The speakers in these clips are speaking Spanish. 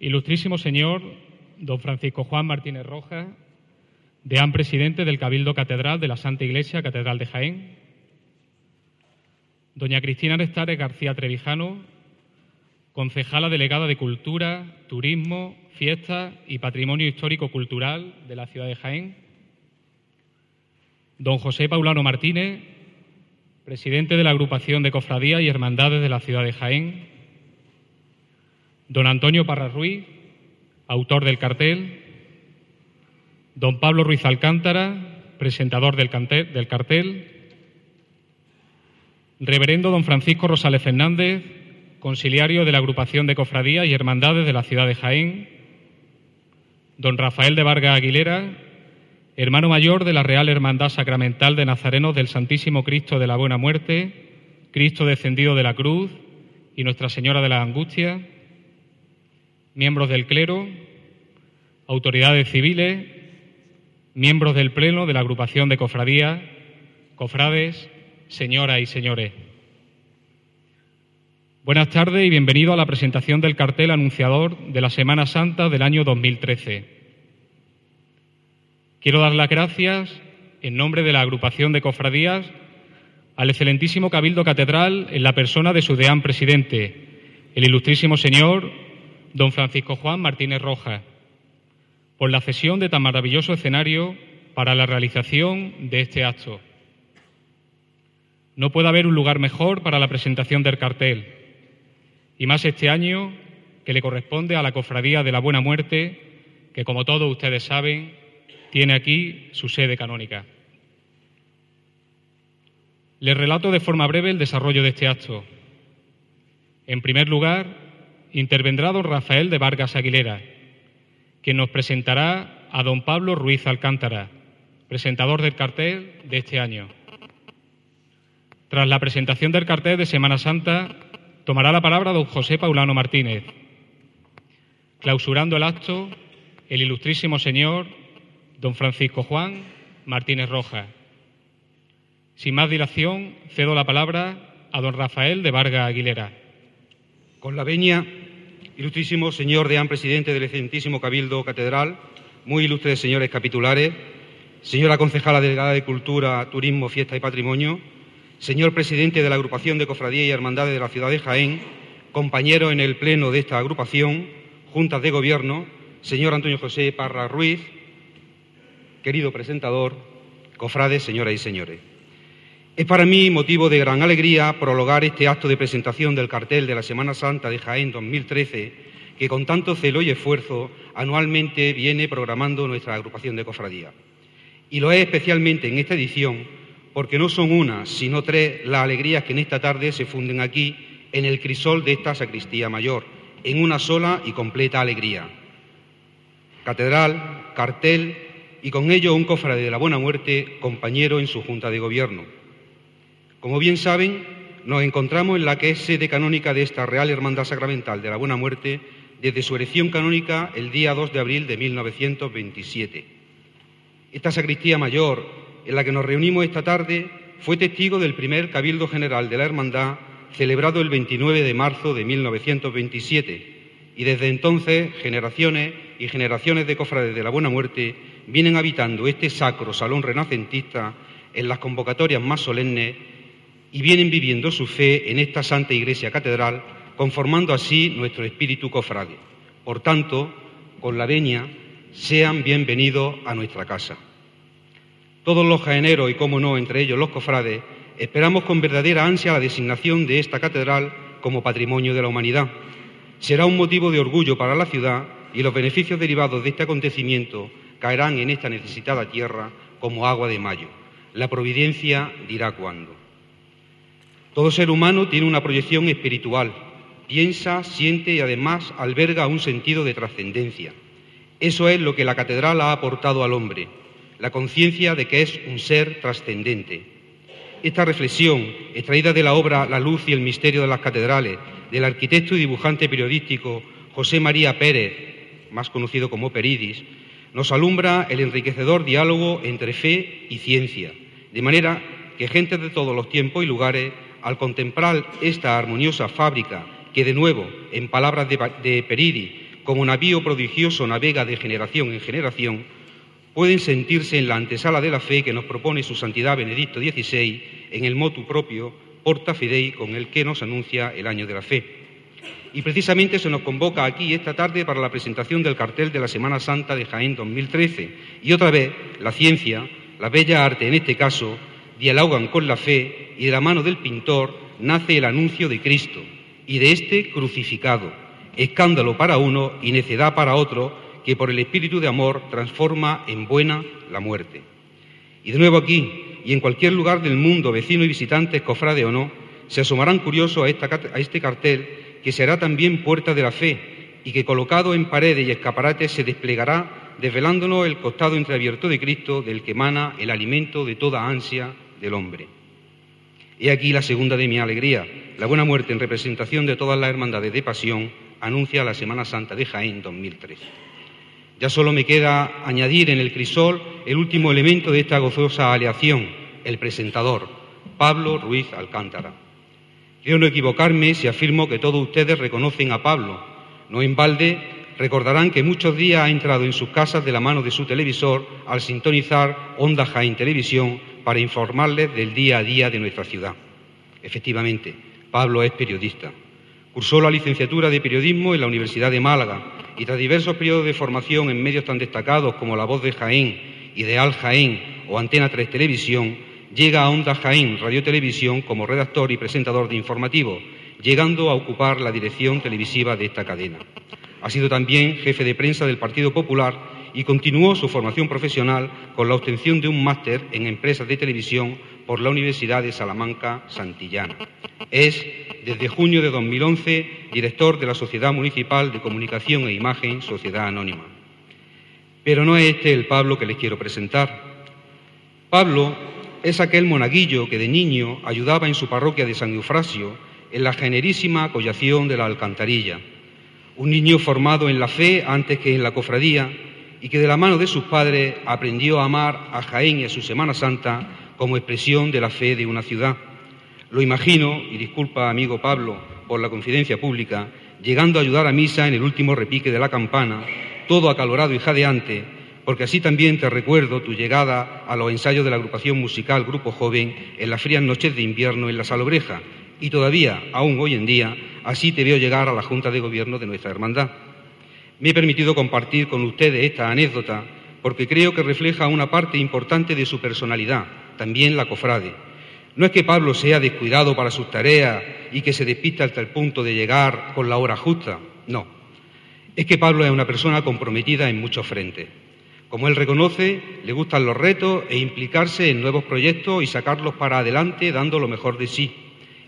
Ilustrísimo señor don Francisco Juan Martínez Rojas, deán presidente del Cabildo Catedral de la Santa Iglesia Catedral de Jaén. Doña Cristina Nestares García Trevijano, concejala delegada de Cultura, Turismo, Fiestas y Patrimonio Histórico Cultural de la ciudad de Jaén. Don José Paulano Martínez, presidente de la Agrupación de Cofradías y Hermandades de la ciudad de Jaén. Don Antonio Parra Ruiz, autor del cartel. Don Pablo Ruiz Alcántara, presentador del, cartel. Reverendo don Francisco Rosales Fernández, conciliario de la Agrupación de Cofradías y Hermandades de la ciudad de Jaén. Don Rafael de Vargas Aguilera, hermano mayor de la Real Hermandad Sacramental de Nazarenos del Santísimo Cristo de la Buena Muerte, Cristo descendido de la cruz y Nuestra Señora de la Angustia miembros del clero, autoridades civiles, miembros del Pleno de la agrupación de cofradías, cofrades, señoras y señores. Buenas tardes y bienvenido a la presentación del cartel anunciador de la Semana Santa del año 2013. Quiero dar las gracias, en nombre de la agrupación de cofradías, al excelentísimo Cabildo Catedral en la persona de su deán presidente, el ilustrísimo señor don Francisco Juan Martínez Rojas, por la cesión de tan maravilloso escenario para la realización de este acto. No puede haber un lugar mejor para la presentación del cartel, y más este año que le corresponde a la Cofradía de la Buena Muerte, que como todos ustedes saben, tiene aquí su sede canónica. Les relato de forma breve el desarrollo de este acto. En primer lugar, intervendrá don Rafael de Vargas Aguilera, quien nos presentará a don Pablo Ruiz Alcántara, presentador del cartel de este año. Tras la presentación del cartel de Semana Santa, tomará la palabra don José Paulano Martínez, clausurando el acto el ilustrísimo señor don Francisco Juan Martínez Rojas. Sin más dilación, cedo la palabra a don Rafael de Vargas Aguilera. Con la veña, ilustrísimo señor deán presidente del excelentísimo Cabildo Catedral, muy ilustres señores capitulares, señora concejala delegada de Cultura, Turismo, Fiesta y Patrimonio, señor presidente de la agrupación de cofradías y hermandades de la ciudad de Jaén, compañero en el pleno de esta agrupación, juntas de gobierno, señor Antonio José Parra Ruiz, querido presentador, cofrades, señoras y señores. Es para mí motivo de gran alegría prologar este acto de presentación del cartel de la Semana Santa de Jaén 2013, que con tanto celo y esfuerzo anualmente viene programando nuestra agrupación de cofradía. Y lo es especialmente en esta edición porque no son una, sino tres las alegrías que en esta tarde se funden aquí en el crisol de esta sacristía mayor, en una sola y completa alegría. Catedral, cartel y con ello un cofrade de la Buena Muerte, compañero en su Junta de Gobierno. Como bien saben, nos encontramos en la que es sede canónica de esta Real Hermandad Sacramental de la Buena Muerte desde su erección canónica el día 2 de abril de 1927. Esta sacristía mayor en la que nos reunimos esta tarde fue testigo del primer Cabildo General de la Hermandad celebrado el 29 de marzo de 1927 y desde entonces generaciones y generaciones de cofrades de la Buena Muerte vienen habitando este sacro salón renacentista en las convocatorias más solemnes y vienen viviendo su fe en esta Santa Iglesia Catedral, conformando así nuestro espíritu cofrade. Por tanto, con la veña, sean bienvenidos a nuestra casa. Todos los jaeneros y, como no, entre ellos los cofrades, esperamos con verdadera ansia la designación de esta catedral como patrimonio de la humanidad. Será un motivo de orgullo para la ciudad y los beneficios derivados de este acontecimiento caerán en esta necesitada tierra como agua de mayo. La providencia dirá cuándo. Todo ser humano tiene una proyección espiritual, piensa, siente y además alberga un sentido de trascendencia. Eso es lo que la catedral ha aportado al hombre, la conciencia de que es un ser trascendente. Esta reflexión, extraída de la obra La luz y el misterio de las catedrales, del arquitecto y dibujante periodístico José María Pérez, más conocido como Peridis, nos alumbra el enriquecedor diálogo entre fe y ciencia, de manera que gente de todos los tiempos y lugares al contemplar esta armoniosa fábrica que de nuevo, en palabras de, Peridi, como navío prodigioso navega de generación en generación, pueden sentirse en la antesala de la fe que nos propone su santidad Benedicto XVI en el motu propio Porta Fidei con el que nos anuncia el año de la fe. Y precisamente se nos convoca aquí esta tarde para la presentación del cartel de la Semana Santa de Jaén 2013. Y otra vez, la ciencia, la bella arte en este caso, dialogan con la fe y de la mano del pintor nace el anuncio de Cristo y de este crucificado, escándalo para uno y necedad para otro, que por el espíritu de amor transforma en buena la muerte. Y de nuevo aquí y en cualquier lugar del mundo, vecino y visitantes, cofrade o no, se asomarán curiosos a, este cartel que será también puerta de la fe y que colocado en paredes y escaparates se desplegará desvelándonos el costado entreabierto de Cristo del que emana el alimento de toda ansia del hombre. He aquí la segunda de mi alegría. La buena muerte en representación de todas las hermandades de pasión anuncia la Semana Santa de Jaén 2013. Ya solo me queda añadir en el crisol el último elemento de esta gozosa aleación, el presentador, Pablo Ruiz Alcántara. Quiero no equivocarme si afirmo que todos ustedes reconocen a Pablo. No en balde recordarán que muchos días ha entrado en sus casas de la mano de su televisor al sintonizar Onda Jaén Televisión para informarles del día a día de nuestra ciudad. Efectivamente, Pablo es periodista. Cursó la licenciatura de periodismo en la Universidad de Málaga y tras diversos periodos de formación en medios tan destacados como La Voz de Jaén, Ideal Jaén o Antena 3 Televisión, llega a Onda Jaén Radio Televisión como redactor y presentador de informativo, llegando a ocupar la dirección televisiva de esta cadena. Ha sido también jefe de prensa del Partido Popular y continuó su formación profesional con la obtención de un máster en empresas de televisión por la Universidad de Salamanca Santillana. Es, desde junio de 2011, director de la Sociedad Municipal de Comunicación e Imagen, Sociedad Anónima. Pero no es este el Pablo que les quiero presentar. Pablo es aquel monaguillo que de niño ayudaba en su parroquia de San Eufrasio en la generísima collación de la alcantarilla. Un niño formado en la fe antes que en la cofradía y que de la mano de sus padres aprendió a amar a Jaén y a su Semana Santa como expresión de la fe de una ciudad. Lo imagino, y disculpa amigo Pablo por la confidencia pública, llegando a ayudar a misa en el último repique de la campana, todo acalorado y jadeante, porque así también te recuerdo tu llegada a los ensayos de la agrupación musical Grupo Joven en las frías noches de invierno en la Salobreja, y todavía, aún hoy en día, así te veo llegar a la Junta de Gobierno de nuestra hermandad. Me he permitido compartir con ustedes esta anécdota porque creo que refleja una parte importante de su personalidad, también la cofrade. No es que Pablo sea descuidado para sus tareas y que se despista hasta el punto de llegar con la hora justa, no. Es que Pablo es una persona comprometida en muchos frentes. Como él reconoce, le gustan los retos e implicarse en nuevos proyectos y sacarlos para adelante dando lo mejor de sí.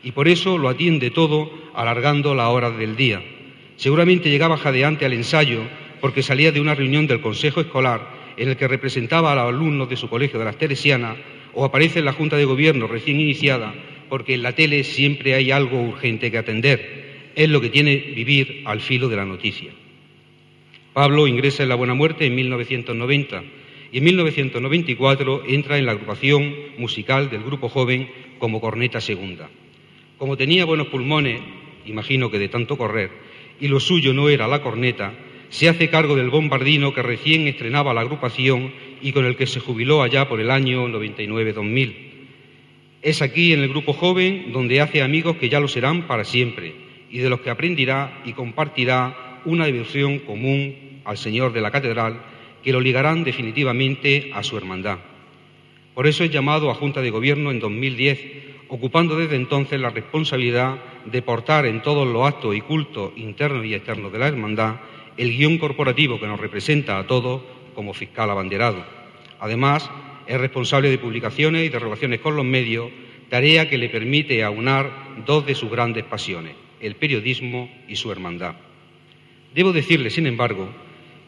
Y por eso lo atiende todo alargando las horas del día. Seguramente llegaba jadeante al ensayo porque salía de una reunión del Consejo Escolar en el que representaba a los alumnos de su colegio de las Teresianas o aparece en la Junta de Gobierno recién iniciada porque en la tele siempre hay algo urgente que atender. Es lo que tiene vivir al filo de la noticia. Pablo ingresa en la Buena Muerte en 1990 y en 1994 entra en la agrupación musical del Grupo Joven como corneta segunda. Como tenía buenos pulmones, imagino que de tanto correr, y lo suyo no era la corneta, se hace cargo del bombardino que recién estrenaba la agrupación y con el que se jubiló allá por el año 99-2000. Es aquí, en el grupo joven, donde hace amigos que ya lo serán para siempre y de los que aprenderá y compartirá una devoción común al Señor de la Catedral que lo ligarán definitivamente a su hermandad. Por eso es llamado a Junta de Gobierno en 2010 ocupando desde entonces la responsabilidad de portar en todos los actos y cultos internos y externos de la Hermandad el guion corporativo que nos representa a todos como fiscal abanderado. Además, es responsable de publicaciones y de relaciones con los medios, tarea que le permite aunar dos de sus grandes pasiones, el periodismo y su hermandad. Debo decirle, sin embargo,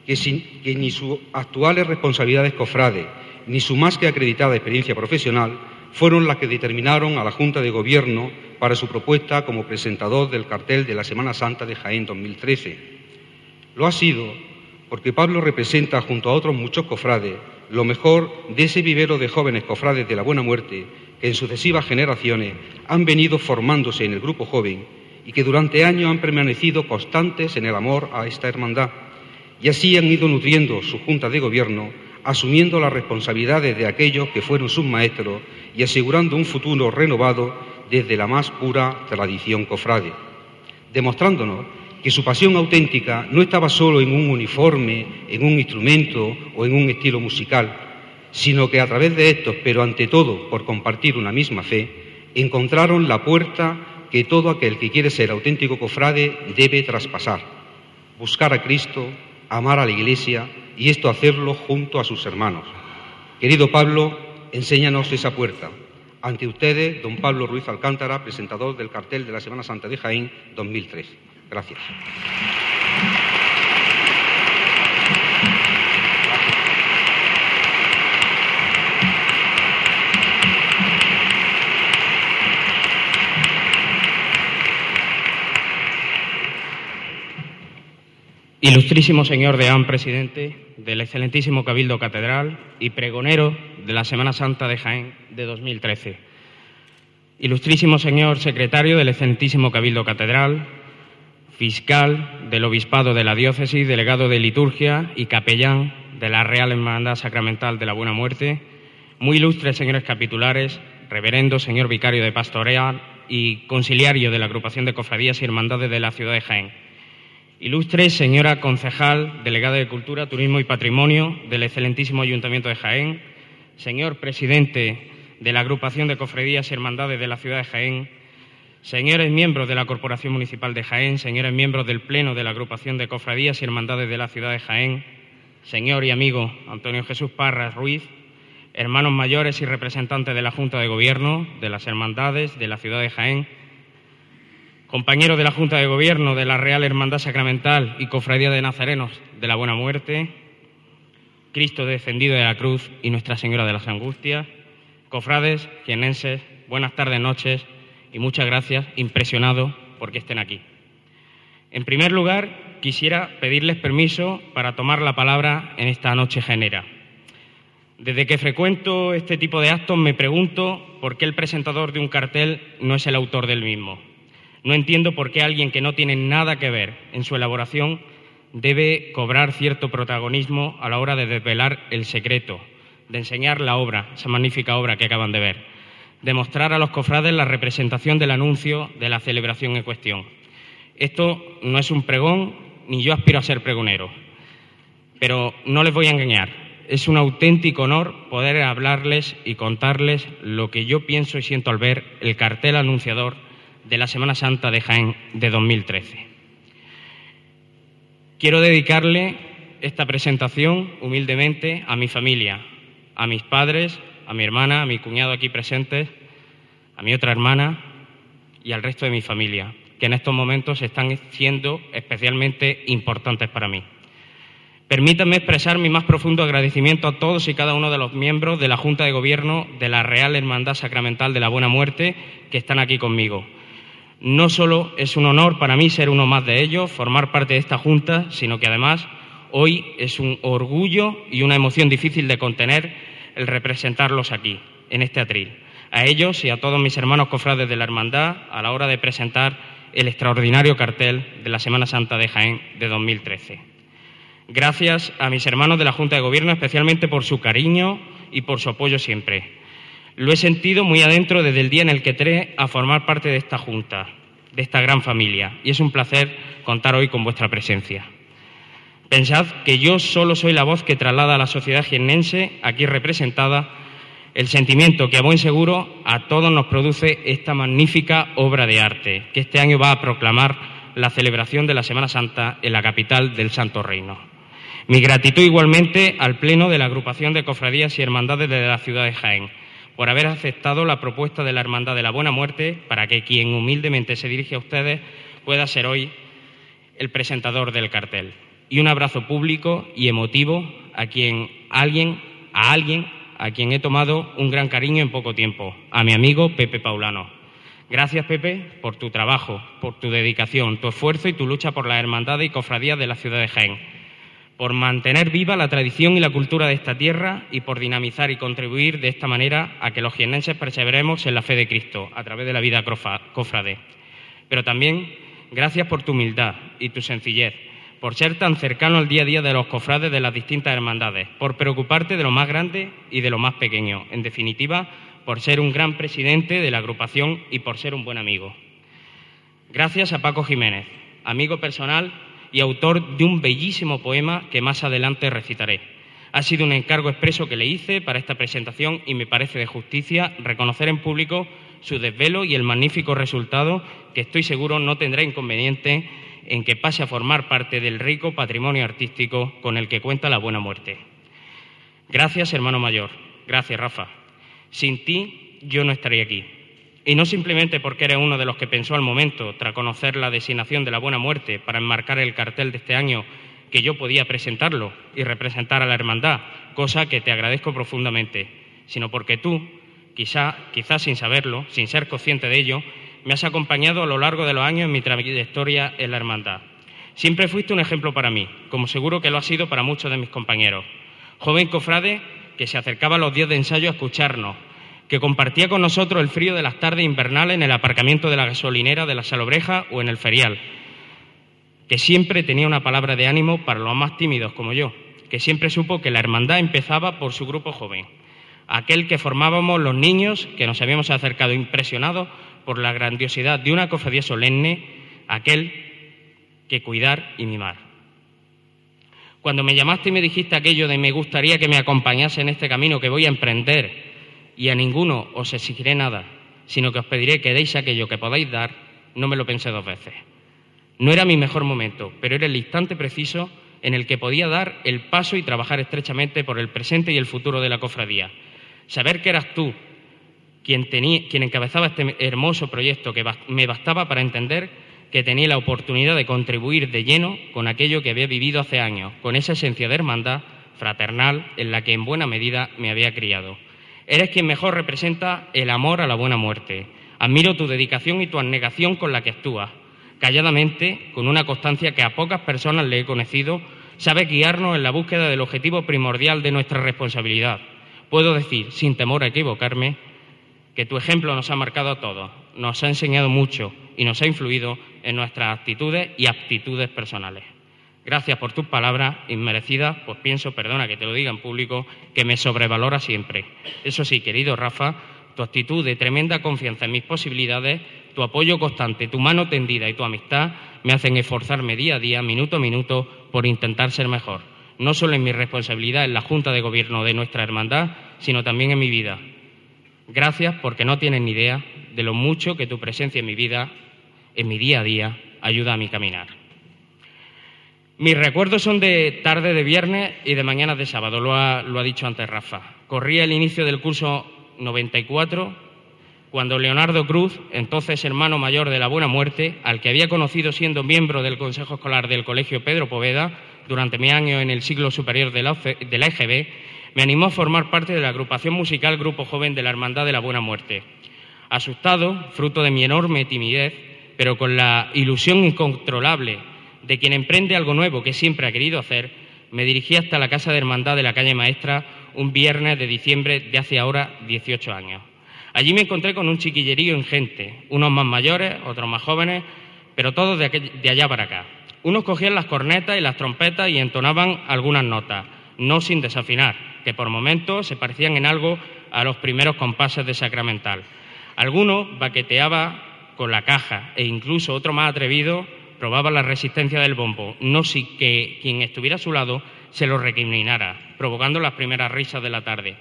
que, que ni sus actuales responsabilidades cofrades ni su más que acreditada experiencia profesional fueron las que determinaron a la Junta de Gobierno para su propuesta como presentador del cartel de la Semana Santa de Jaén 2013. Lo ha sido porque Pablo representa, junto a otros muchos cofrades, lo mejor de ese vivero de jóvenes cofrades de la Buena Muerte que en sucesivas generaciones han venido formándose en el grupo joven y que durante años han permanecido constantes en el amor a esta hermandad y así han ido nutriendo su Junta de Gobierno, asumiendo las responsabilidades de aquellos que fueron sus maestros y asegurando un futuro renovado desde la más pura tradición cofrade, demostrándonos que su pasión auténtica no estaba solo en un uniforme, en un instrumento o en un estilo musical, sino que a través de estos, pero ante todo por compartir una misma fe, encontraron la puerta que todo aquel que quiere ser auténtico cofrade debe traspasar, buscar a Cristo, amar a la Iglesia y esto hacerlo junto a sus hermanos. Querido Pablo, enséñanos esa puerta. Ante ustedes, don Pablo Ruiz Alcántara, presentador del cartel de la Semana Santa de Jaén 2003. Gracias. Ilustrísimo señor deán presidente del excelentísimo Cabildo Catedral y pregonero de la Semana Santa de Jaén de 2013. Ilustrísimo señor secretario del excelentísimo Cabildo Catedral, fiscal del Obispado de la Diócesis, delegado de liturgia y capellán de la Real Hermandad Sacramental de la Buena Muerte, muy ilustres señores capitulares, reverendo señor vicario de pastoral y conciliario de la agrupación de cofradías y hermandades de la ciudad de Jaén Ilustre señora concejal, delegada de Cultura, Turismo y Patrimonio del excelentísimo Ayuntamiento de Jaén, señor presidente de la Agrupación de Cofradías y Hermandades de la ciudad de Jaén, señores miembros de la Corporación Municipal de Jaén, señores miembros del Pleno de la Agrupación de Cofradías y Hermandades de la ciudad de Jaén, señor y amigo Antonio Jesús Parras Ruiz, hermanos mayores y representantes de la Junta de Gobierno, de las Hermandades de la ciudad de Jaén, compañero de la Junta de Gobierno de la Real Hermandad Sacramental y Cofradía de Nazarenos de la Buena Muerte, Cristo descendido de la cruz y Nuestra Señora de las Angustias, cofrades, jienenses, buenas tardes, noches y muchas gracias, impresionado porque estén aquí. En primer lugar, quisiera pedirles permiso para tomar la palabra en esta noche genera. Desde que frecuento este tipo de actos me pregunto por qué el presentador de un cartel no es el autor del mismo. No entiendo por qué alguien que no tiene nada que ver en su elaboración debe cobrar cierto protagonismo a la hora de desvelar el secreto, de enseñar la obra, esa magnífica obra que acaban de ver, de mostrar a los cofrades la representación del anuncio de la celebración en cuestión. Esto no es un pregón, ni yo aspiro a ser pregonero, pero no les voy a engañar. Es un auténtico honor poder hablarles y contarles lo que yo pienso y siento al ver el cartel anunciador de la Semana Santa de Jaén de 2013. Quiero dedicarle esta presentación humildemente a mi familia, a mis padres, a mi hermana, a mi cuñado aquí presentes, a mi otra hermana y al resto de mi familia, que en estos momentos están siendo especialmente importantes para mí. Permítanme expresar mi más profundo agradecimiento a todos y cada uno de los miembros de la Junta de Gobierno de la Real Hermandad Sacramental de la Buena Muerte que están aquí conmigo no solo es un honor para mí ser uno más de ellos, formar parte de esta Junta, sino que además hoy es un orgullo y una emoción difícil de contener el representarlos aquí, en este atril. A ellos y a todos mis hermanos cofrades de la Hermandad a la hora de presentar el extraordinario cartel de la Semana Santa de Jaén de 2013. Gracias a mis hermanos de la Junta de Gobierno, especialmente por su cariño y por su apoyo siempre. Lo he sentido muy adentro desde el día en el que entré a formar parte de esta Junta, de esta gran familia, y es un placer contar hoy con vuestra presencia. Pensad que yo solo soy la voz que traslada a la sociedad jiennense, aquí representada, el sentimiento que a buen seguro a todos nos produce esta magnífica obra de arte, que este año va a proclamar la celebración de la Semana Santa en la capital del Santo Reino. Mi gratitud igualmente al Pleno de la Agrupación de Cofradías y Hermandades de la ciudad de Jaén, por haber aceptado la propuesta de la Hermandad de la Buena Muerte para que quien humildemente se dirige a ustedes pueda ser hoy el presentador del cartel. Y un abrazo público y emotivo a quien alguien, a alguien a quien he tomado un gran cariño en poco tiempo, a mi amigo Pepe Paulano. Gracias, Pepe, por tu trabajo, por tu dedicación, tu esfuerzo y tu lucha por la hermandad y cofradía de la ciudad de Jaén por mantener viva la tradición y la cultura de esta tierra y por dinamizar y contribuir de esta manera a que los jienenses perseveremos en la fe de Cristo a través de la vida cofrade. Pero también gracias por tu humildad y tu sencillez, por ser tan cercano al día a día de los cofrades de las distintas hermandades, por preocuparte de lo más grande y de lo más pequeño, en definitiva, por ser un gran presidente de la agrupación y por ser un buen amigo. Gracias a Paco Jiménez, amigo personal y autor de un bellísimo poema que más adelante recitaré. Ha sido un encargo expreso que le hice para esta presentación y me parece de justicia reconocer en público su desvelo y el magnífico resultado que estoy seguro no tendrá inconveniente en que pase a formar parte del rico patrimonio artístico con el que cuenta la buena muerte. Gracias, hermano mayor. Gracias, Rafa. Sin ti yo no estaría aquí. Y no simplemente porque eres uno de los que pensó al momento, tras conocer la designación de la buena muerte, para enmarcar el cartel de este año, que yo podía presentarlo y representar a la hermandad, cosa que te agradezco profundamente, sino porque tú, quizá, quizás sin saberlo, sin ser consciente de ello, me has acompañado a lo largo de los años en mi trayectoria en la hermandad. Siempre fuiste un ejemplo para mí, como seguro que lo ha sido para muchos de mis compañeros. Joven cofrade que se acercaba a los días de ensayo a escucharnos, que compartía con nosotros el frío de las tardes invernales en el aparcamiento de la gasolinera de la Salobreja o en el ferial, que siempre tenía una palabra de ánimo para los más tímidos como yo, que siempre supo que la hermandad empezaba por su grupo joven, aquel que formábamos los niños que nos habíamos acercado impresionados por la grandiosidad de una cofradía solemne, aquel que cuidar y mimar. Cuando me llamaste y me dijiste aquello de me gustaría que me acompañase en este camino que voy a emprender y a ninguno os exigiré nada, sino que os pediré que deis aquello que podáis dar, no me lo pensé dos veces. No era mi mejor momento, pero era el instante preciso en el que podía dar el paso y trabajar estrechamente por el presente y el futuro de la cofradía. Saber que eras tú quien, quien encabezaba este hermoso proyecto que me bastaba para entender que tenía la oportunidad de contribuir de lleno con aquello que había vivido hace años, con esa esencia de hermandad fraternal en la que en buena medida me había criado. Eres quien mejor representa el amor a la buena muerte. Admiro tu dedicación y tu abnegación con la que actúas. Calladamente, con una constancia que a pocas personas le he conocido, sabe guiarnos en la búsqueda del objetivo primordial de nuestra responsabilidad. Puedo decir, sin temor a equivocarme, que tu ejemplo nos ha marcado a todos, nos ha enseñado mucho y nos ha influido en nuestras actitudes y aptitudes personales. Gracias por tus palabras inmerecidas, pues pienso, perdona que te lo diga en público, que me sobrevalora siempre. Eso sí, querido Rafa, tu actitud de tremenda confianza en mis posibilidades, tu apoyo constante, tu mano tendida y tu amistad me hacen esforzarme día a día, minuto a minuto, por intentar ser mejor. No solo en mi responsabilidad en la Junta de Gobierno de nuestra hermandad, sino también en mi vida. Gracias porque no tienes ni idea de lo mucho que tu presencia en mi vida, en mi día a día, ayuda a mi caminar. Mis recuerdos son de tarde de viernes y de mañana de sábado, lo ha, dicho antes Rafa. Corría el inicio del curso 94 cuando Leonardo Cruz, entonces hermano mayor de la Buena Muerte, al que había conocido siendo miembro del Consejo Escolar del Colegio Pedro Poveda durante mi año en el siglo superior de la EGB, me animó a formar parte de la agrupación musical Grupo Joven de la Hermandad de la Buena Muerte. Asustado, fruto de mi enorme timidez, pero con la ilusión incontrolable de quien emprende algo nuevo que siempre ha querido hacer, me dirigí hasta la Casa de Hermandad de la calle Maestra un viernes de diciembre de hace ahora 18 años. Allí me encontré con un chiquillerío ingente, unos más mayores, otros más jóvenes, pero todos de, allá para acá. Unos cogían las cornetas y las trompetas y entonaban algunas notas, no sin desafinar, que por momentos se parecían en algo a los primeros compases de Sacramental. Algunos baqueteaba con la caja e incluso otro más atrevido probaba la resistencia del bombo, no si que quien estuviera a su lado se lo recriminara, provocando las primeras risas de la tarde.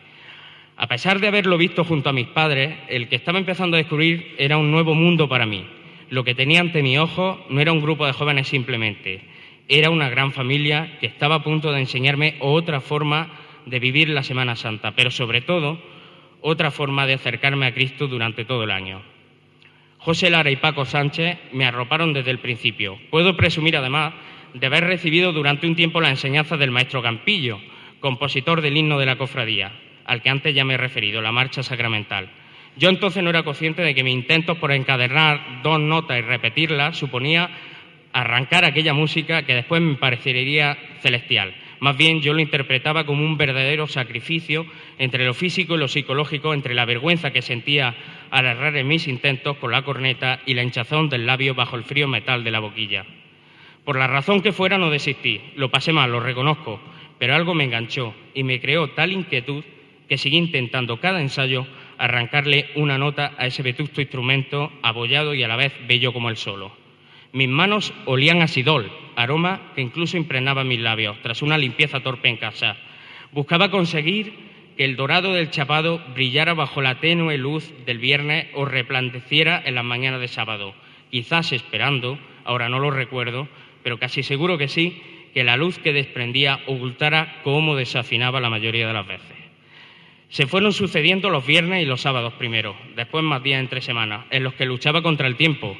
A pesar de haberlo visto junto a mis padres, el que estaba empezando a descubrir era un nuevo mundo para mí. Lo que tenía ante mi ojo no era un grupo de jóvenes simplemente, era una gran familia que estaba a punto de enseñarme otra forma de vivir la Semana Santa, pero sobre todo otra forma de acercarme a Cristo durante todo el año. José Lara y Paco Sánchez me arroparon desde el principio. Puedo presumir además de haber recibido durante un tiempo la enseñanza del maestro Campillo, compositor del himno de la cofradía, al que antes ya me he referido, la marcha sacramental. Yo entonces no era consciente de que mi intento por encadenar dos notas y repetirlas suponía arrancar aquella música que después me parecería celestial. Más bien yo lo interpretaba como un verdadero sacrificio entre lo físico y lo psicológico, entre la vergüenza que sentía al errar en mis intentos con la corneta y la hinchazón del labio bajo el frío metal de la boquilla. Por la razón que fuera no desistí, lo pasé mal, lo reconozco, pero algo me enganchó y me creó tal inquietud que seguí intentando cada ensayo arrancarle una nota a ese vetusto instrumento abollado y a la vez bello como el solo. Mis manos olían a sidol, aroma que incluso impregnaba mis labios, tras una limpieza torpe en casa. Buscaba conseguir que el dorado del chapado brillara bajo la tenue luz del viernes o replandeciera en las mañanas de sábado, quizás esperando, ahora no lo recuerdo, pero casi seguro que sí, que la luz que desprendía ocultara cómo desafinaba la mayoría de las veces. Se fueron sucediendo los viernes y los sábados primero, después más días entre semanas, en los que luchaba contra el tiempo,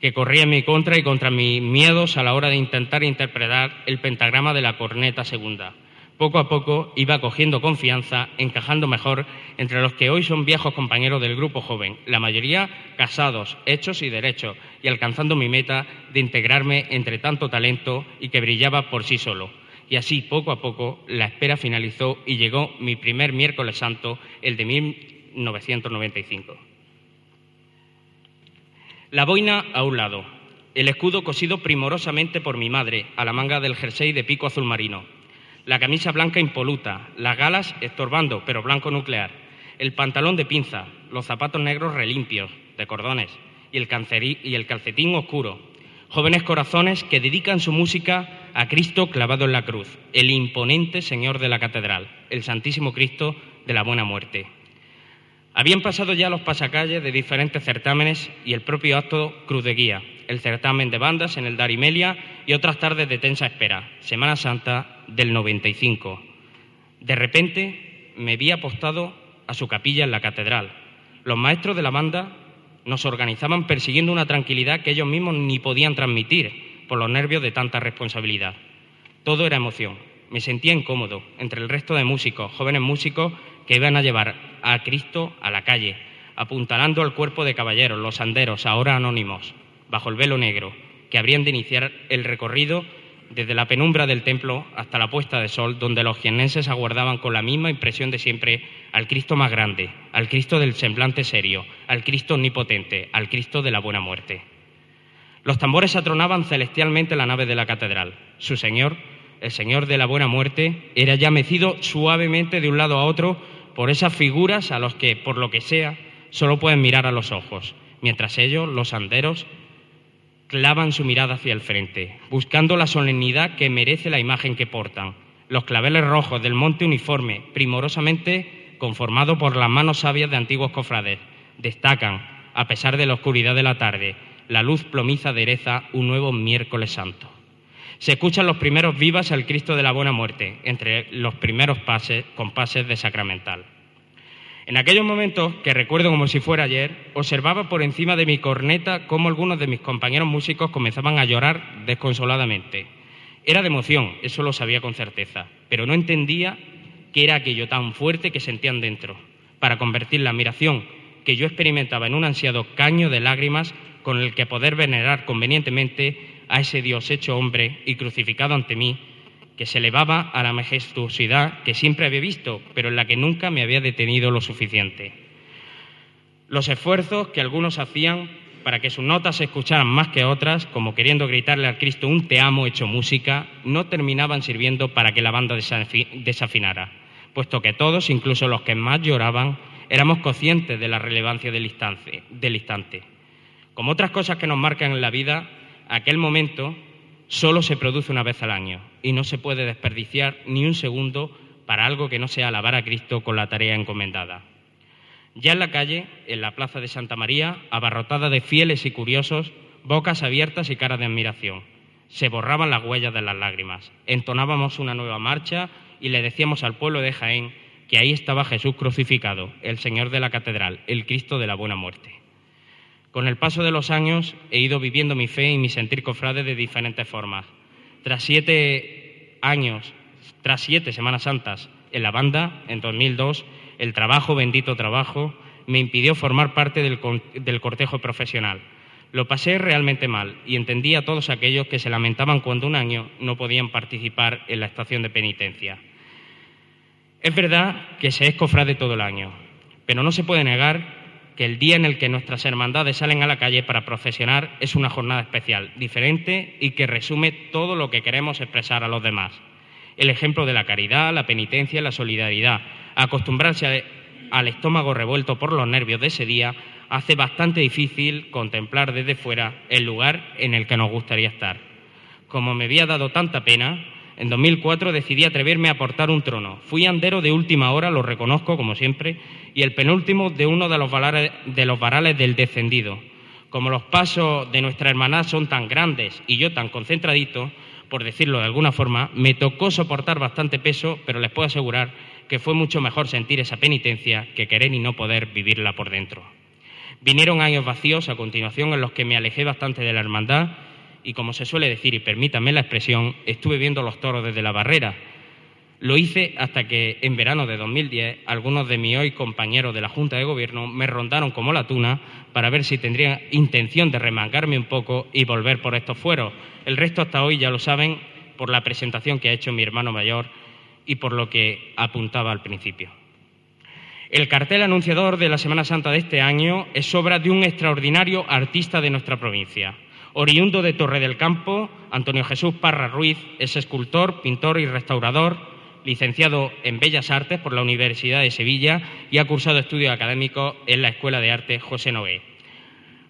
que corría en mi contra y contra mis miedos a la hora de intentar interpretar el pentagrama de la corneta segunda poco a poco iba cogiendo confianza, encajando mejor entre los que hoy son viejos compañeros del grupo joven, la mayoría casados, hechos y derechos, y alcanzando mi meta de integrarme entre tanto talento y que brillaba por sí solo. Y así, poco a poco, la espera finalizó y llegó mi primer miércoles santo, el de 1995. La boina a un lado, el escudo cosido primorosamente por mi madre a la manga del jersey de pico azul marino, la camisa blanca impoluta, las galas estorbando, pero blanco nuclear, el pantalón de pinza, los zapatos negros relimpios, de cordones, y el, y el calcetín oscuro. Jóvenes corazones que dedican su música a Cristo clavado en la cruz, el imponente Señor de la Catedral, el Santísimo Cristo de la Buena Muerte. Habían pasado ya los pasacalles de diferentes certámenes y el propio acto Cruz de Guía, el certamen de bandas en el Darimelia y otras tardes de tensa espera, Semana Santa del 95. De repente me vi apostado a su capilla en la catedral. Los maestros de la banda nos organizaban persiguiendo una tranquilidad que ellos mismos ni podían transmitir por los nervios de tanta responsabilidad. Todo era emoción. Me sentía incómodo entre el resto de músicos, jóvenes músicos que iban a llevar a Cristo a la calle, apuntalando al cuerpo de caballeros, los anderos, ahora anónimos, bajo el velo negro, que habrían de iniciar el recorrido desde la penumbra del templo hasta la puesta de sol, donde los jienenses aguardaban con la misma impresión de siempre al Cristo más grande, al Cristo del semblante serio, al Cristo omnipotente, al Cristo de la buena muerte. Los tambores atronaban celestialmente la nave de la catedral. Su Señor, el Señor de la buena muerte, era ya mecido suavemente de un lado a otro por esas figuras a los que, por lo que sea, solo pueden mirar a los ojos, mientras ellos, los anderos, clavan su mirada hacia el frente, buscando la solemnidad que merece la imagen que portan. Los claveles rojos del monte uniforme, primorosamente conformado por las manos sabias de antiguos cofrades, destacan, a pesar de la oscuridad de la tarde, la luz plomiza adereza un nuevo miércoles santo. Se escuchan los primeros vivas al Cristo de la Buena Muerte, entre los primeros pases, compases de sacramental. En aquellos momentos, que recuerdo como si fuera ayer, observaba por encima de mi corneta cómo algunos de mis compañeros músicos comenzaban a llorar desconsoladamente. Era de emoción, eso lo sabía con certeza, pero no entendía qué era aquello tan fuerte que sentían dentro, para convertir la admiración que yo experimentaba en un ansiado caño de lágrimas con el que poder venerar convenientemente a ese Dios hecho hombre y crucificado ante mí que se elevaba a la majestuosidad que siempre había visto, pero en la que nunca me había detenido lo suficiente. Los esfuerzos que algunos hacían para que sus notas se escucharan más que otras, como queriendo gritarle al Cristo un te amo hecho música, no terminaban sirviendo para que la banda desafinara, puesto que todos, incluso los que más lloraban, éramos conscientes de la relevancia del instante. Del instante. Como otras cosas que nos marcan en la vida, aquel momento solo se produce una vez al año y no se puede desperdiciar ni un segundo para algo que no sea alabar a Cristo con la tarea encomendada. Ya en la calle, en la plaza de Santa María, abarrotada de fieles y curiosos, bocas abiertas y caras de admiración. Se borraban las huellas de las lágrimas. Entonábamos una nueva marcha y le decíamos al pueblo de Jaén que ahí estaba Jesús crucificado, el Señor de la Catedral, el Cristo de la Buena Muerte. Con el paso de los años he ido viviendo mi fe y mi sentir cofrade de diferentes formas. Tras siete años, tras siete Semanas Santas en la banda, en 2002, el trabajo, bendito trabajo, me impidió formar parte del, del cortejo profesional. Lo pasé realmente mal y entendí a todos aquellos que se lamentaban cuando un año no podían participar en la estación de penitencia. Es verdad que se es cofrade todo el año, pero no se puede negar que el día en el que nuestras hermandades salen a la calle para procesionar es una jornada especial, diferente y que resume todo lo que queremos expresar a los demás. El ejemplo de la caridad, la penitencia la solidaridad, acostumbrarse al estómago revuelto por los nervios de ese día hace bastante difícil contemplar desde fuera el lugar en el que nos gustaría estar. Como me había dado tanta pena, en 2004 decidí atreverme a portar un trono. Fui andero de última hora, lo reconozco como siempre, y el penúltimo de uno de los, varales del descendido. Como los pasos de nuestra hermana son tan grandes y yo tan concentradito, por decirlo de alguna forma, me tocó soportar bastante peso, pero les puedo asegurar que fue mucho mejor sentir esa penitencia que querer y no poder vivirla por dentro. Vinieron años vacíos a continuación en los que me alejé bastante de la hermandad y, como se suele decir, y permítanme la expresión, estuve viendo los toros desde la barrera. Lo hice hasta que en verano de 2010 algunos de mis hoy compañeros de la Junta de Gobierno me rondaron como la tuna para ver si tendría intención de remangarme un poco y volver por estos fueros. El resto hasta hoy ya lo saben por la presentación que ha hecho mi hermano mayor y por lo que apuntaba al principio. El cartel anunciador de la Semana Santa de este año es obra de un extraordinario artista de nuestra provincia. Oriundo de Torre del Campo, Antonio Jesús Parra Ruiz es escultor, pintor y restaurador, licenciado en Bellas Artes por la Universidad de Sevilla y ha cursado estudios académicos en la Escuela de Arte José Noé.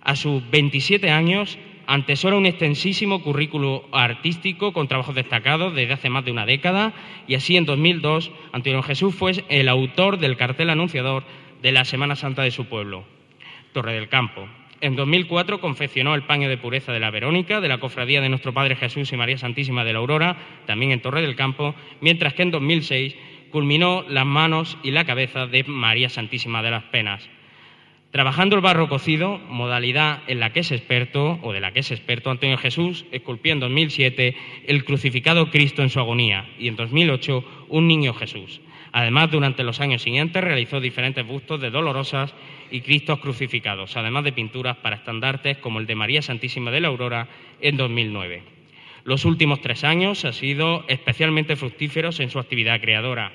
A sus 27 años antesora un extensísimo currículo artístico con trabajos destacados desde hace más de una década y así en 2002 Antonio Jesús fue el autor del cartel anunciador de la Semana Santa de su pueblo, Torre del Campo. En 2004 confeccionó el paño de pureza de la Verónica, de la Cofradía de Nuestro Padre Jesús y María Santísima de la Aurora, también en Torre del Campo, mientras que en 2006 culminó las manos y la cabeza de María Santísima de las Penas. Trabajando el barro cocido, modalidad en la que es experto, o de la que es experto Antonio Jesús, esculpió en 2007 el crucificado Cristo en su agonía y en 2008 un niño Jesús. Además, durante los años siguientes realizó diferentes bustos de dolorosas y Cristos crucificados, además de pinturas para estandartes como el de María Santísima de la Aurora en 2009. Los últimos tres años han sido especialmente fructíferos en su actividad creadora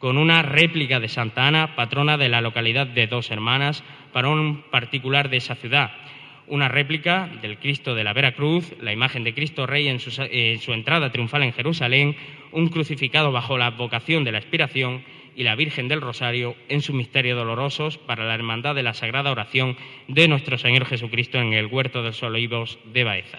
con una réplica de Santa Ana, patrona de la localidad de Dos Hermanas, para un particular de esa ciudad. Una réplica del Cristo de la Veracruz, la imagen de Cristo Rey en su, en su entrada triunfal en Jerusalén, un crucificado bajo la vocación de la expiración y la Virgen del Rosario en sus misterios dolorosos para la Hermandad de la Sagrada Oración de nuestro Señor Jesucristo en el Huerto de los Olivos de Baeza.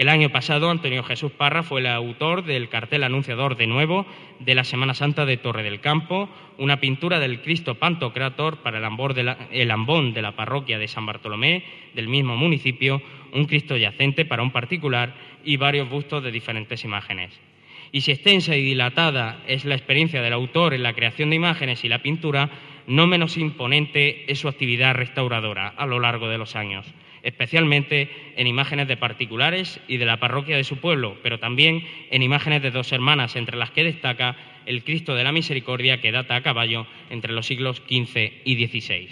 El año pasado, Antonio Jesús Parra fue el autor del cartel anunciador de nuevo de la Semana Santa de Torre del Campo, una pintura del Cristo Pantocrator para el, ambón de la parroquia de San Bartolomé del mismo municipio, un Cristo yacente para un particular y varios bustos de diferentes imágenes. Y si extensa y dilatada es la experiencia del autor en la creación de imágenes y la pintura, no menos imponente es su actividad restauradora a lo largo de los años especialmente en imágenes de particulares y de la parroquia de su pueblo, pero también en imágenes de dos hermanas, entre las que destaca el Cristo de la Misericordia que data a caballo entre los siglos XV y XVI.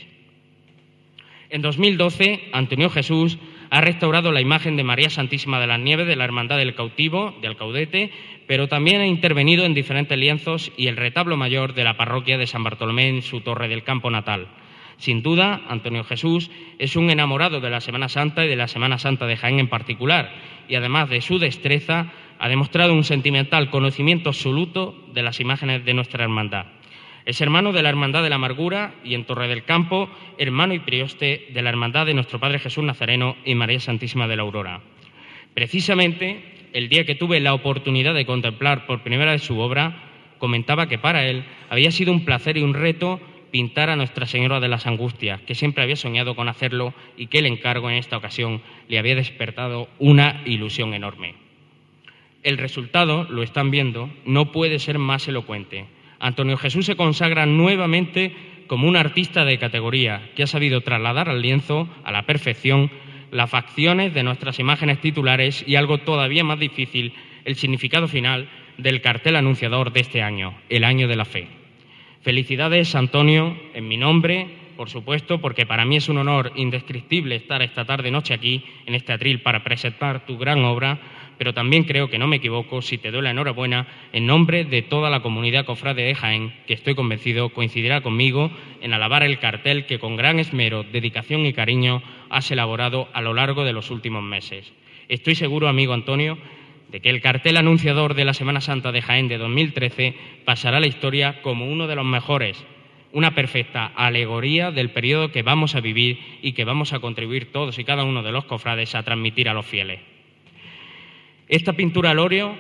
En 2012, Antonio Jesús ha restaurado la imagen de María Santísima de las Nieves de la Hermandad del Cautivo, de Alcaudete, pero también ha intervenido en diferentes lienzos y el retablo mayor de la parroquia de San Bartolomé en su torre del campo natal. Sin duda, Antonio Jesús es un enamorado de la Semana Santa y de la Semana Santa de Jaén en particular, y además de su destreza, ha demostrado un sentimental conocimiento absoluto de las imágenes de nuestra hermandad. Es hermano de la Hermandad de la Amargura y en Torre del Campo, hermano y prioste de la Hermandad de nuestro Padre Jesús Nazareno y María Santísima de la Aurora. Precisamente, el día que tuve la oportunidad de contemplar por primera vez su obra, comentaba que para él había sido un placer y un reto pintar a Nuestra Señora de las Angustias, que siempre había soñado con hacerlo y que el encargo en esta ocasión le había despertado una ilusión enorme. El resultado, lo están viendo, no puede ser más elocuente. Antonio Jesús se consagra nuevamente como un artista de categoría que ha sabido trasladar al lienzo a la perfección las facciones de nuestras imágenes titulares y algo todavía más difícil, el significado final del cartel anunciador de este año, el año de la fe. Felicidades, Antonio, en mi nombre, por supuesto, porque para mí es un honor indescriptible estar esta tarde noche aquí en este atril para presentar tu gran obra, pero también creo que no me equivoco si te doy la enhorabuena en nombre de toda la comunidad cofrade de Jaén, que estoy convencido coincidirá conmigo en alabar el cartel que con gran esmero, dedicación y cariño has elaborado a lo largo de los últimos meses. Estoy seguro, amigo Antonio, de que el cartel anunciador de la Semana Santa de Jaén de 2013 pasará a la historia como uno de los mejores, una perfecta alegoría del periodo que vamos a vivir y que vamos a contribuir todos y cada uno de los cofrades a transmitir a los fieles. Esta pintura al óleo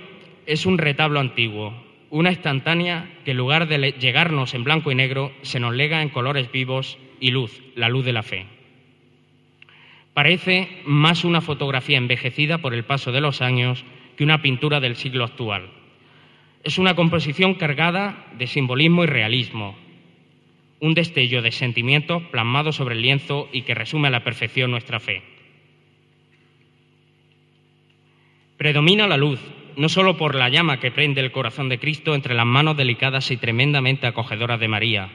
es un retablo antiguo, una instantánea que en lugar de llegarnos en blanco y negro se nos lega en colores vivos y luz, la luz de la fe. Parece más una fotografía envejecida por el paso de los años que una pintura del siglo actual. Es una composición cargada de simbolismo y realismo, un destello de sentimientos plasmado sobre el lienzo y que resume a la perfección nuestra fe. Predomina la luz, no solo por la llama que prende el corazón de Cristo entre las manos delicadas y tremendamente acogedoras de María,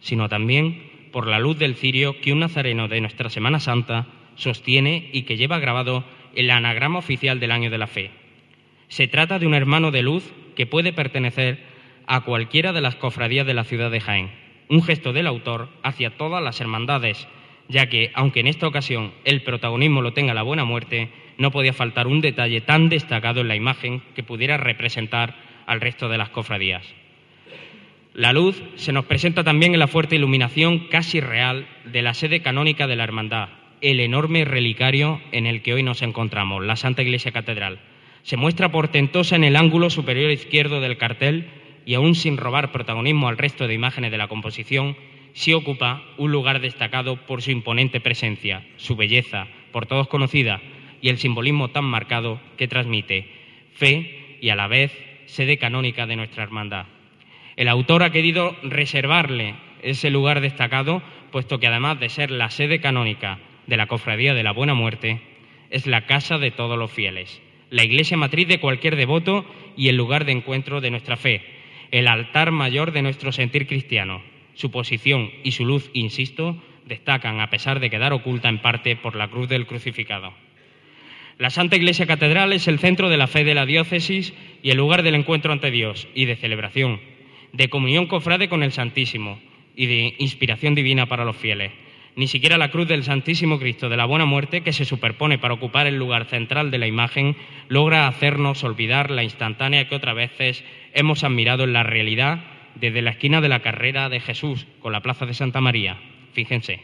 sino también por la luz del cirio que un nazareno de nuestra Semana Santa sostiene y que lleva grabado el anagrama oficial del año de la fe. Se trata de un hermano de luz que puede pertenecer a cualquiera de las cofradías de la ciudad de Jaén, un gesto del autor hacia todas las hermandades, ya que, aunque en esta ocasión el protagonismo lo tenga la buena muerte, no podía faltar un detalle tan destacado en la imagen que pudiera representar al resto de las cofradías. La luz se nos presenta también en la fuerte iluminación casi real de la sede canónica de la Hermandad, el enorme relicario en el que hoy nos encontramos, la Santa Iglesia Catedral se muestra portentosa en el ángulo superior izquierdo del cartel y aún sin robar protagonismo al resto de imágenes de la composición, sí ocupa un lugar destacado por su imponente presencia, su belleza, por todos conocida, y el simbolismo tan marcado que transmite fe y a la vez sede canónica de nuestra hermandad. El autor ha querido reservarle ese lugar destacado, puesto que además de ser la sede canónica de la Cofradía de la Buena Muerte, es la casa de todos los fieles la iglesia matriz de cualquier devoto y el lugar de encuentro de nuestra fe, el altar mayor de nuestro sentir cristiano. Su posición y su luz, insisto, destacan a pesar de quedar oculta en parte por la cruz del crucificado. La Santa Iglesia Catedral es el centro de la fe de la diócesis y el lugar del encuentro ante Dios y de celebración, de comunión cofrade con el Santísimo y de inspiración divina para los fieles. Ni siquiera la cruz del Santísimo Cristo de la Buena Muerte, que se superpone para ocupar el lugar central de la imagen, logra hacernos olvidar la instantánea que otras veces hemos admirado en la realidad desde la esquina de la carrera de Jesús con la plaza de Santa María. Fíjense,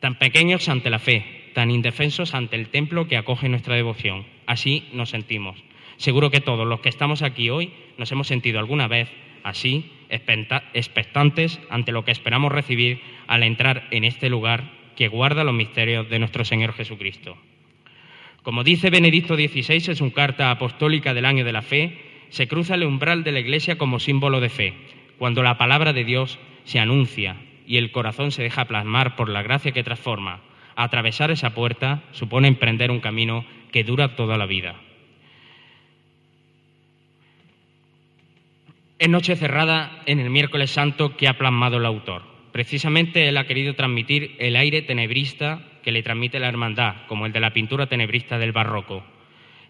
tan pequeños ante la fe, tan indefensos ante el templo que acoge nuestra devoción. Así nos sentimos. Seguro que todos los que estamos aquí hoy nos hemos sentido alguna vez así, expectantes ante lo que esperamos recibir al entrar en este lugar que guarda los misterios de nuestro Señor Jesucristo. Como dice Benedicto XVI en su carta apostólica del año de la fe, se cruza el umbral de la Iglesia como símbolo de fe, cuando la palabra de Dios se anuncia y el corazón se deja plasmar por la gracia que transforma. Atravesar esa puerta supone emprender un camino que dura toda la vida. Es noche cerrada en el miércoles santo que ha plasmado el autor. Precisamente él ha querido transmitir el aire tenebrista que le transmite la hermandad, como el de la pintura tenebrista del barroco.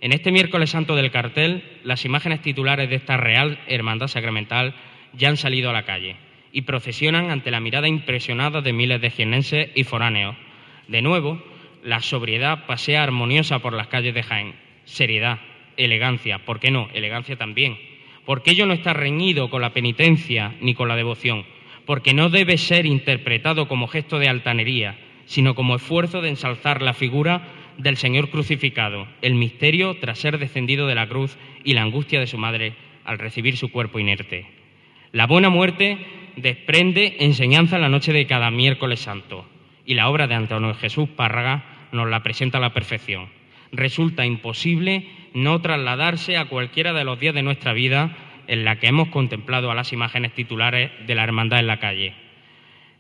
En este miércoles santo del cartel, las imágenes titulares de esta real hermandad sacramental ya han salido a la calle y procesionan ante la mirada impresionada de miles de jienenses y foráneos. De nuevo, la sobriedad pasea armoniosa por las calles de Jaén. Seriedad, elegancia, ¿por qué no? Elegancia también. Porque ello no está reñido con la penitencia ni con la devoción porque no debe ser interpretado como gesto de altanería, sino como esfuerzo de ensalzar la figura del Señor crucificado, el misterio tras ser descendido de la cruz y la angustia de su madre al recibir su cuerpo inerte. La buena muerte desprende enseñanza en la noche de cada miércoles santo y la obra de Antonio Jesús Párraga nos la presenta a la perfección. Resulta imposible no trasladarse a cualquiera de los días de nuestra vida en la que hemos contemplado a las imágenes titulares de la hermandad en la calle.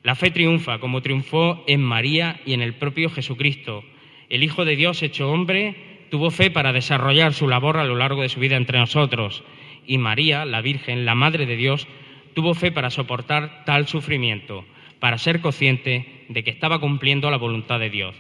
La fe triunfa como triunfó en María y en el propio Jesucristo. El Hijo de Dios hecho hombre tuvo fe para desarrollar su labor a lo largo de su vida entre nosotros y María, la Virgen, la Madre de Dios, tuvo fe para soportar tal sufrimiento, para ser consciente de que estaba cumpliendo la voluntad de Dios,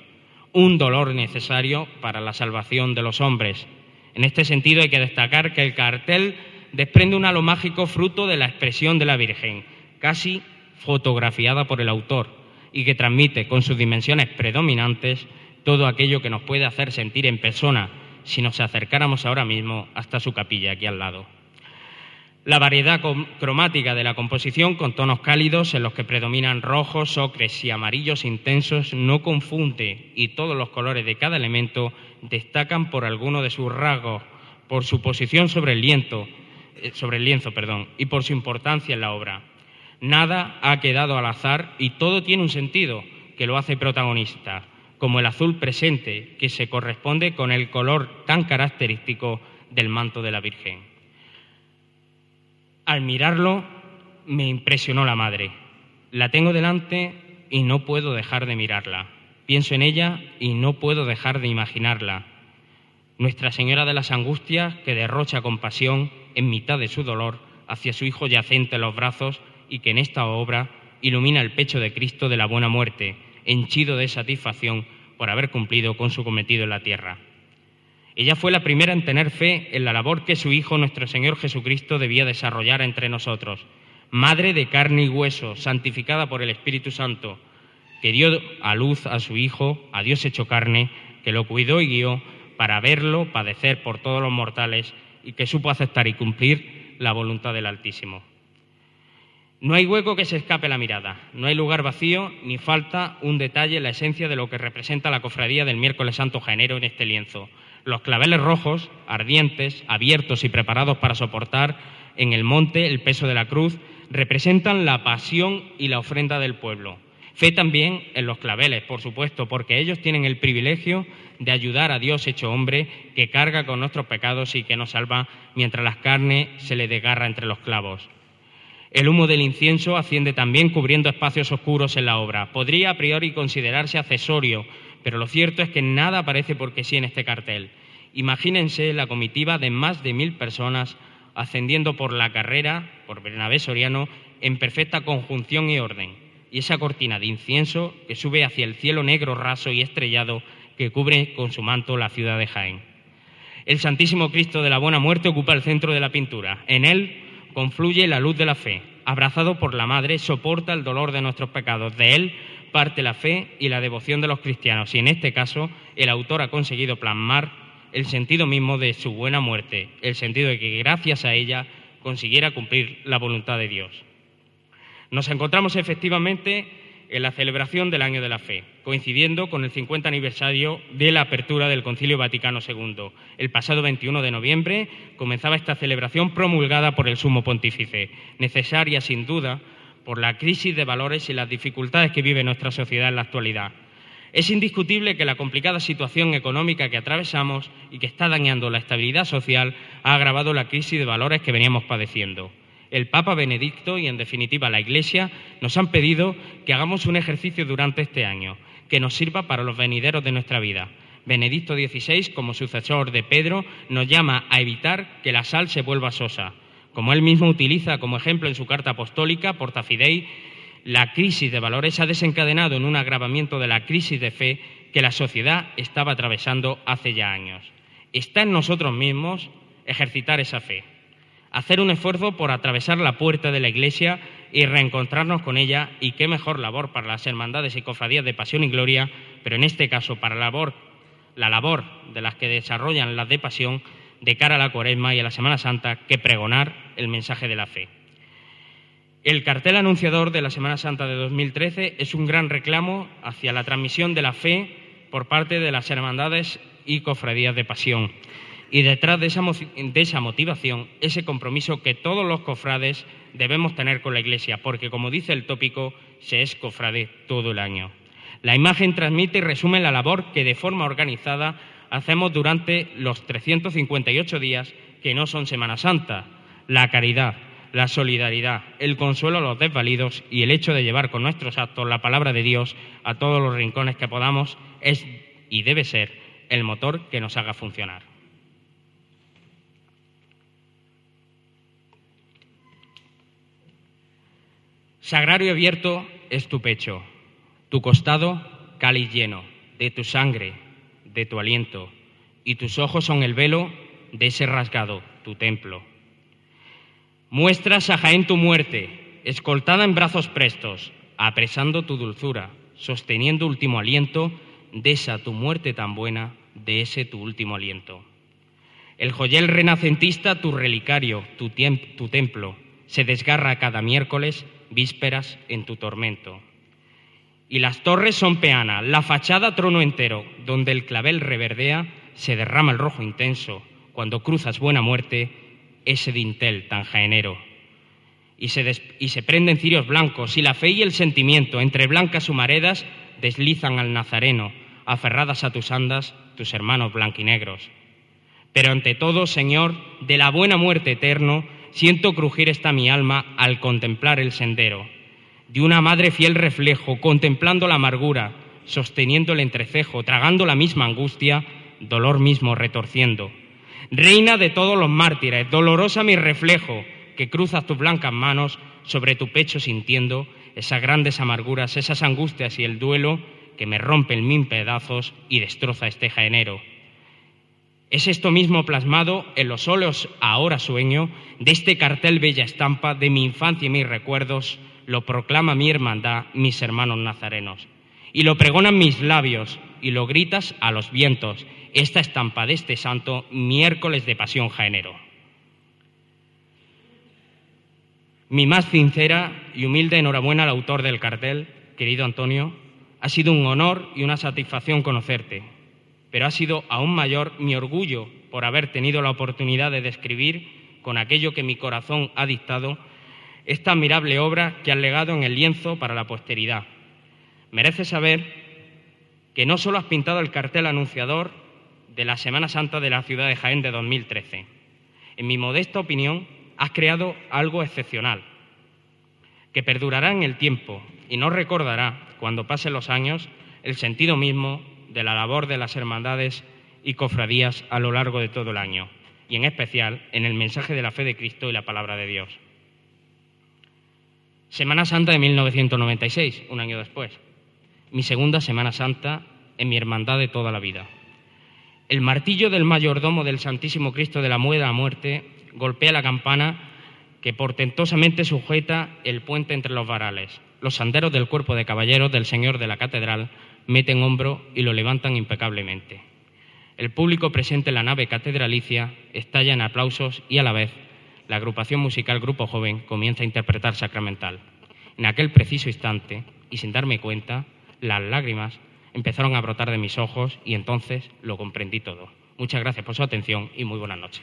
un dolor necesario para la salvación de los hombres. En este sentido hay que destacar que el cartel desprende un halo mágico fruto de la expresión de la Virgen, casi fotografiada por el autor, y que transmite con sus dimensiones predominantes todo aquello que nos puede hacer sentir en persona si nos acercáramos ahora mismo hasta su capilla aquí al lado. La variedad cromática de la composición, con tonos cálidos en los que predominan rojos, ocres y amarillos intensos, no confunde y todos los colores de cada elemento destacan por alguno de sus rasgos, por su posición sobre el lienzo, eh, sobre el lienzo y por su importancia en la obra. Nada ha quedado al azar y todo tiene un sentido que lo hace protagonista, como el azul presente que se corresponde con el color tan característico del manto de la Virgen. Al mirarlo me impresionó la madre. La tengo delante y no puedo dejar de mirarla. Pienso en ella y no puedo dejar de imaginarla. Nuestra Señora de las Angustias que derrocha compasión en mitad de su dolor hacia su Hijo yacente en los brazos y que en esta obra ilumina el pecho de Cristo de la buena muerte, henchido de satisfacción por haber cumplido con su cometido en la tierra. Ella fue la primera en tener fe en la labor que su Hijo, nuestro Señor Jesucristo, debía desarrollar entre nosotros. Madre de carne y hueso, santificada por el Espíritu Santo, que dio a luz a su Hijo, a Dios hecho carne, que lo cuidó y guió para verlo padecer por todos los mortales y que supo aceptar y cumplir la voluntad del Altísimo. No hay hueco que se escape la mirada, no hay lugar vacío ni falta un detalle en la esencia de lo que representa la cofradía del miércoles santo jaenero en este lienzo. Los claveles rojos, ardientes, abiertos y preparados para soportar en el monte el peso de la cruz, representan la pasión y la ofrenda del pueblo. Fe también en los claveles, por supuesto, porque ellos tienen el privilegio de ayudar a Dios hecho hombre que carga con nuestros pecados y que nos salva mientras la carne se le desgarra entre los clavos. El humo del incienso asciende también cubriendo espacios oscuros en la obra. Podría a priori considerarse accesorio, pero lo cierto es que nada aparece porque sí en este cartel. Imagínense la comitiva de más de mil personas ascendiendo por la carrera, por Bernabé Soriano, en perfecta conjunción y orden, y esa cortina de incienso que sube hacia el cielo negro raso y estrellado que cubre con su manto la ciudad de Jaén. El Santísimo Cristo de la Buena Muerte ocupa el centro de la pintura. En él confluye la luz de la fe. Abrazado por la Madre, soporta el dolor de nuestros pecados. De él parte la fe y la devoción de los cristianos. Y en este caso, el autor ha conseguido plasmar el sentido mismo de su buena muerte, el sentido de que gracias a ella consiguiera cumplir la voluntad de Dios. Nos encontramos efectivamente en la celebración del Año de la Fe, coincidiendo con el 50 aniversario de la apertura del Concilio Vaticano II. El pasado 21 de noviembre comenzaba esta celebración promulgada por el Sumo Pontífice, necesaria sin duda por la crisis de valores y las dificultades que vive nuestra sociedad en la actualidad. Es indiscutible que la complicada situación económica que atravesamos y que está dañando la estabilidad social ha agravado la crisis de valores que veníamos padeciendo. El Papa Benedicto y, en definitiva, la Iglesia nos han pedido que hagamos un ejercicio durante este año, que nos sirva para los venideros de nuestra vida. Benedicto XVI, como sucesor de Pedro, nos llama a evitar que la sal se vuelva sosa. Como él mismo utiliza como ejemplo en su carta apostólica, Porta Fidei, la crisis de valores ha desencadenado en un agravamiento de la crisis de fe que la sociedad estaba atravesando hace ya años. Está en nosotros mismos ejercitar esa fe, hacer un esfuerzo por atravesar la puerta de la Iglesia y reencontrarnos con ella, y qué mejor labor para las hermandades y cofradías de pasión y gloria, pero en este caso para la labor, la labor de las que desarrollan las de pasión de cara a la cuaresma y a la Semana Santa que pregonar el mensaje de la fe. El cartel anunciador de la Semana Santa de 2013 es un gran reclamo hacia la transmisión de la fe por parte de las hermandades y cofradías de pasión. Y detrás de esa, motivación, ese compromiso que todos los cofrades debemos tener con la Iglesia, porque como dice el tópico, se es cofrade todo el año. La imagen transmite y resume la labor que de forma organizada hacemos durante los 358 días que no son Semana Santa, la caridad, la solidaridad, el consuelo a los desvalidos y el hecho de llevar con nuestros actos la palabra de Dios a todos los rincones que podamos es y debe ser el motor que nos haga funcionar. Sagrario abierto es tu pecho, tu costado cáliz lleno de tu sangre, de tu aliento, y tus ojos son el velo de ese rasgado, tu templo. Muestras a Jaén tu muerte, escoltada en brazos prestos, apresando tu dulzura, sosteniendo último aliento de esa tu muerte tan buena, de ese tu último aliento. El joyel renacentista, tu relicario, tu, tu templo, se desgarra cada miércoles, vísperas en tu tormento. Y las torres son peana, la fachada trono entero, donde el clavel reverdea, se derrama el rojo intenso, cuando cruzas buena muerte, ese dintel tan jaenero. Y se, y se prenden cirios blancos, y la fe y el sentimiento, entre blancas humaredas, deslizan al nazareno, aferradas a tus andas, tus hermanos blanquinegros. Pero ante todo, Señor, de la buena muerte eterno, siento crujir esta mi alma al contemplar el sendero. De una madre fiel reflejo, contemplando la amargura, sosteniendo el entrecejo, tragando la misma angustia, dolor mismo retorciendo. Reina de todos los mártires, dolorosa mi reflejo, que cruzas tus blancas manos sobre tu pecho sintiendo esas grandes amarguras, esas angustias y el duelo que me rompen mil pedazos y destroza este jaenero. Es esto mismo plasmado en los óleos ahora sueño de este cartel bella estampa de mi infancia y mis recuerdos, lo proclama mi hermandad, mis hermanos nazarenos. Y lo pregonan mis labios y lo gritas a los vientos, esta estampa de este santo miércoles de pasión jaenero. Mi más sincera y humilde enhorabuena al autor del cartel, querido Antonio. Ha sido un honor y una satisfacción conocerte pero ha sido aún mayor mi orgullo por haber tenido la oportunidad de describir con aquello que mi corazón ha dictado esta admirable obra que has legado en el lienzo para la posteridad. Merece saber que no solo has pintado el cartel anunciador de la Semana Santa de la ciudad de Jaén de 2013. En mi modesta opinión, has creado algo excepcional, que perdurará en el tiempo y no recordará, cuando pasen los años, el sentido mismo de la labor de las hermandades y cofradías a lo largo de todo el año, y en especial en el mensaje de la fe de Cristo y la palabra de Dios. Semana Santa de 1996, un año después. Mi segunda Semana Santa en mi hermandad de toda la vida. El martillo del mayordomo del Santísimo Cristo de la Mueda a Muerte golpea la campana que portentosamente sujeta el puente entre los varales. Los sanderos del cuerpo de caballeros del Señor de la Catedral meten hombro y lo levantan impecablemente. El público presente en la nave catedralicia estalla en aplausos y a la vez la agrupación musical Grupo Joven comienza a interpretar sacramental. En aquel preciso instante, y sin darme cuenta, las lágrimas empezaron a brotar de mis ojos y entonces lo comprendí todo. Muchas gracias por su atención y muy buenas noches.